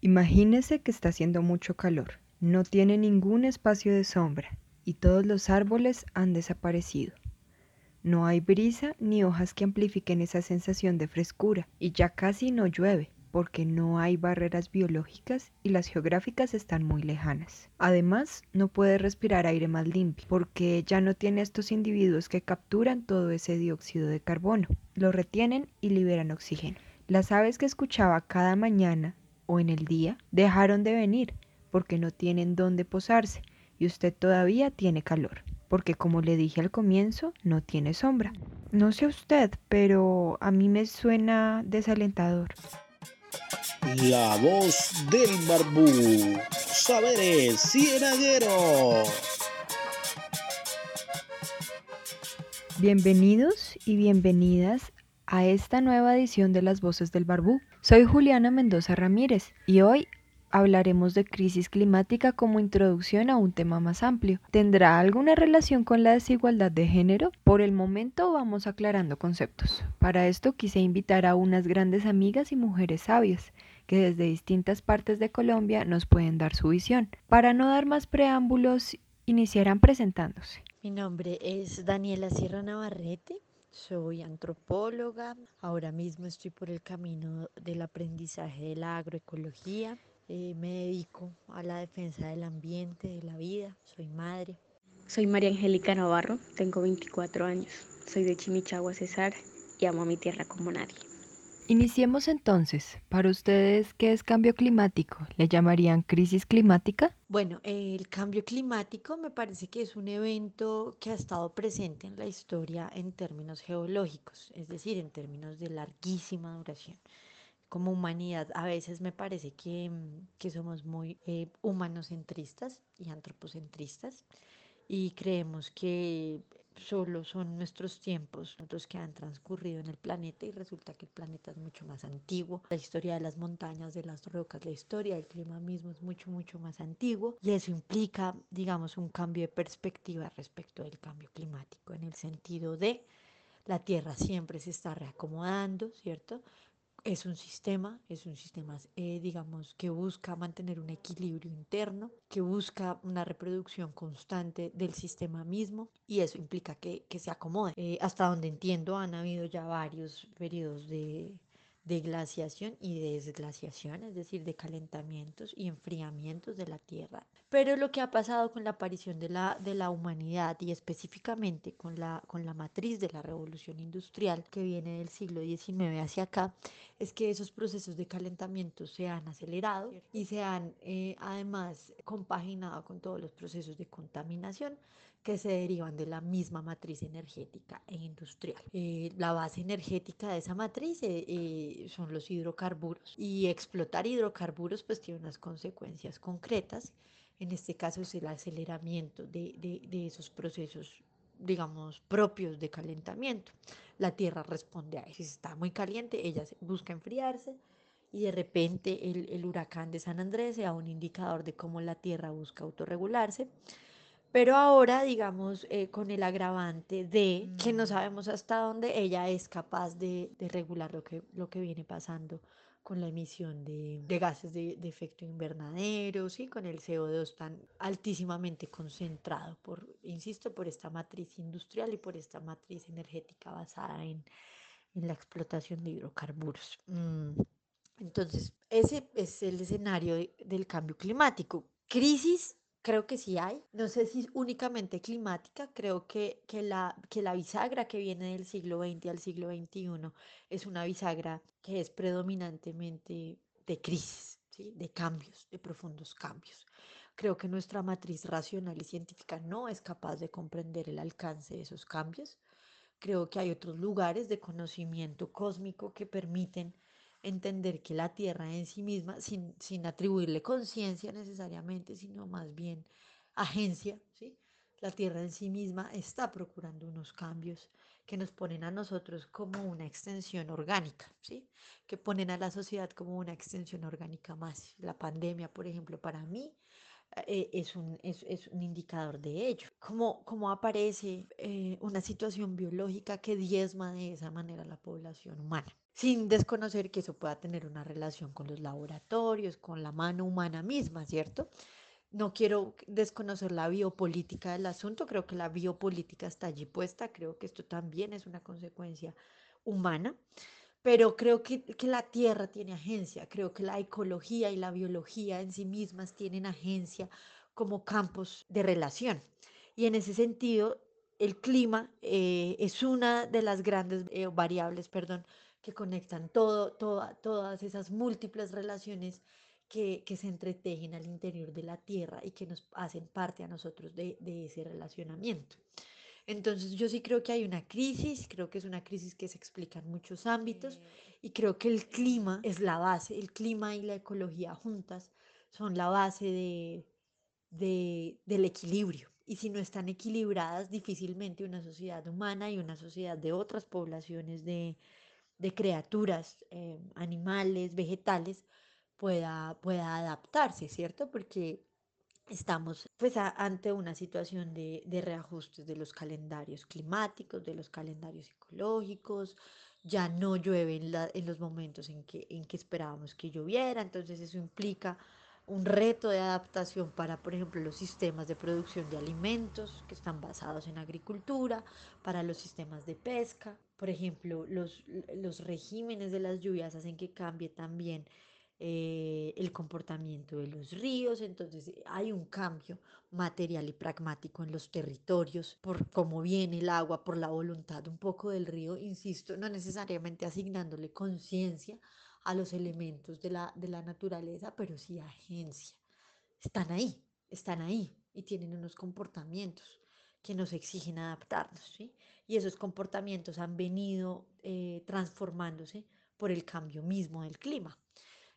Imagínese que está haciendo mucho calor, no tiene ningún espacio de sombra y todos los árboles han desaparecido. No hay brisa ni hojas que amplifiquen esa sensación de frescura y ya casi no llueve porque no hay barreras biológicas y las geográficas están muy lejanas. Además, no puede respirar aire más limpio porque ya no tiene estos individuos que capturan todo ese dióxido de carbono, lo retienen y liberan oxígeno. Las aves que escuchaba cada mañana o en el día dejaron de venir porque no tienen dónde posarse y usted todavía tiene calor, porque como le dije al comienzo, no tiene sombra. No sé usted, pero a mí me suena desalentador. La voz del barbú. Saberes cienagueros. Bienvenidos y bienvenidas a esta nueva edición de Las Voces del Barbú. Soy Juliana Mendoza Ramírez y hoy hablaremos de crisis climática como introducción a un tema más amplio. ¿Tendrá alguna relación con la desigualdad de género? Por el momento vamos aclarando conceptos. Para esto quise invitar a unas grandes amigas y mujeres sabias que desde distintas partes de Colombia nos pueden dar su visión. Para no dar más preámbulos, iniciarán presentándose. Mi nombre es Daniela Sierra Navarrete, soy antropóloga, ahora mismo estoy por el camino del aprendizaje de la agroecología eh, me dedico a la defensa del ambiente, de la vida, soy madre. Soy María Angélica Navarro, tengo 24 años, soy de Chimichagua, Cesar y amo a mi tierra como nadie. Iniciemos entonces. Para ustedes, ¿qué es cambio climático? ¿Le llamarían crisis climática? Bueno, el cambio climático me parece que es un evento que ha estado presente en la historia en términos geológicos, es decir, en términos de larguísima duración como humanidad a veces me parece que, mm, somos muy eh, humanocentristas y antropocentristas y creemos que solo son nuestros tiempos los que han transcurrido en el planeta y resulta que el planeta es mucho más antiguo. La historia de las montañas, de las rocas, la historia del clima mismo es mucho, mucho más antiguo y eso implica, digamos, un cambio de perspectiva respecto del cambio climático en el sentido de la Tierra siempre se está reacomodando, ¿cierto? Es un sistema, es un sistema, eh, digamos, que busca mantener un equilibrio interno, que busca una reproducción constante del sistema mismo y eso implica que, se acomode. Eh, hasta donde entiendo, han habido ya varios periodos de, de glaciación y de desglaciación, es decir, de calentamientos y enfriamientos de la Tierra. Pero lo que ha pasado con la aparición de la, de la humanidad y específicamente con la, con la matriz de la revolución industrial que viene del siglo XIX hacia acá, es que esos procesos de calentamiento se han acelerado y se han eh, además compaginado con todos los procesos de contaminación que se derivan de la misma matriz energética e industrial. Eh, la base energética de esa matriz eh, eh, son los hidrocarburos y explotar hidrocarburos pues tiene unas consecuencias concretas. En este caso es el aceleramiento de, de, esos procesos digamos, propios de calentamiento. La Tierra responde a eso. Si está muy caliente, ella busca enfriarse y de repente el, el huracán de San Andrés sea un indicador de cómo la Tierra busca autorregularse. Pero ahora, digamos, eh, con el agravante de que no mm. sabemos hasta dónde ella es capaz de, regular lo que, lo que viene pasando con la emisión de, gases de, efecto invernadero, ¿sí? con el CO2 tan altísimamente concentrado, por, insisto, por esta matriz industrial y por esta matriz energética basada en, la explotación de hidrocarburos. Mm. Entonces, ese es el escenario del cambio climático. Crisis Creo que sí hay. No sé si únicamente climática. Creo que, que, la, que la bisagra que viene del siglo XX al siglo XXI es una bisagra que es predominantemente de crisis, de cambios, de profundos cambios. Creo que nuestra matriz racional y científica no es capaz de comprender el alcance de esos cambios. Creo que hay otros lugares de conocimiento cósmico que permiten entender que la tierra en sí misma, sin, sin atribuirle conciencia necesariamente, sino más bien agencia, ¿sí? la tierra en sí misma está procurando unos cambios que nos ponen a nosotros como una extensión orgánica, ¿sí? que ponen a la sociedad como una extensión orgánica más. La pandemia, por ejemplo, para mí eh, es, un, es, es, un indicador de ello. Cómo, cómo aparece eh, una situación biológica que diezma de esa manera la población humana. Sin desconocer que eso pueda tener una relación con los laboratorios, con la mano humana misma, ¿cierto? No quiero desconocer la biopolítica del asunto, creo que la biopolítica está allí puesta, creo que esto también es una consecuencia humana, pero creo que, que, la tierra tiene agencia, creo que la ecología y la biología en sí mismas tienen agencia como campos de relación. Y en ese sentido, el clima eh, es una de las grandes eh, variables, perdón, que conectan todo, todas esas múltiples relaciones que, que, se entretejen al interior de la Tierra y que nos hacen parte a nosotros de, de ese relacionamiento. Entonces yo sí creo que hay una crisis, creo que es una crisis que se explica en muchos ámbitos y creo que el clima es la base, el clima y la ecología juntas son la base de, de, del equilibrio. Y si no están equilibradas, difícilmente una sociedad humana y una sociedad de otras poblaciones de, de criaturas, eh, animales, vegetales, pueda, pueda adaptarse, ¿cierto? Porque estamos pues ante una situación de, de, reajustes de los calendarios climáticos, de los calendarios ecológicos, ya no llueve en, en los momentos en que, en que esperábamos que lloviera, entonces eso implica un reto de adaptación para, por ejemplo, los sistemas de producción de alimentos que están basados en agricultura, para los sistemas de pesca. Por ejemplo, los, los regímenes de las lluvias hacen que cambie también eh, el comportamiento de los ríos, entonces hay un cambio material y pragmático en los territorios por cómo viene el agua, por la voluntad un poco del río, insisto, no necesariamente asignándole conciencia a los elementos de la, de la naturaleza, pero sí agencia. Están ahí, están ahí y tienen unos comportamientos que nos exigen adaptarnos, ¿sí? Y esos comportamientos han venido eh, transformándose por el cambio mismo del clima.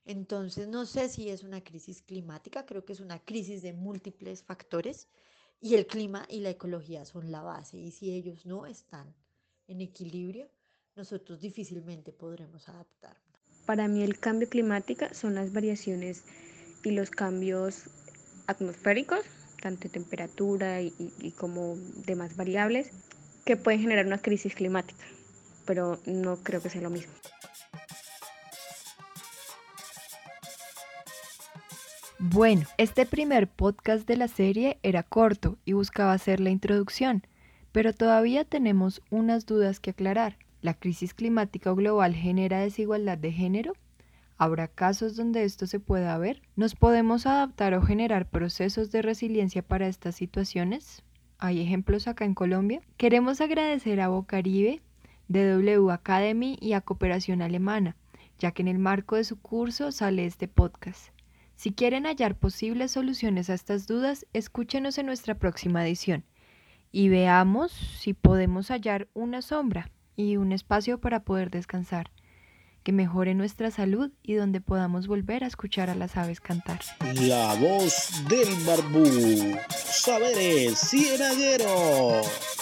Entonces, no sé si es una crisis climática, creo que es una crisis de múltiples factores y el clima y la ecología son la base y si ellos no están en equilibrio, nosotros difícilmente podremos adaptarnos. Para mí el cambio climático son las variaciones y los cambios atmosféricos, de temperatura y, y como demás variables, que pueden generar una crisis climática, pero no creo que sea lo mismo. Bueno, este primer podcast de la serie era corto y buscaba hacer la introducción, pero todavía tenemos unas dudas que aclarar. ¿La crisis climática global genera desigualdad de género? ¿Habrá casos donde esto se pueda ver? ¿Nos podemos adaptar o generar procesos de resiliencia para estas situaciones? ¿Hay ejemplos acá en Colombia? Queremos agradecer a Bocaribe, DW Academy y a Cooperación Alemana, ya que en el marco de su curso sale este podcast. Si quieren hallar posibles soluciones a estas dudas, escúchenos en nuestra próxima edición y veamos si podemos hallar una sombra y un espacio para poder descansar, que mejore nuestra salud y donde podamos volver a escuchar a las aves cantar. La voz del barbú. Saberes cienagueros.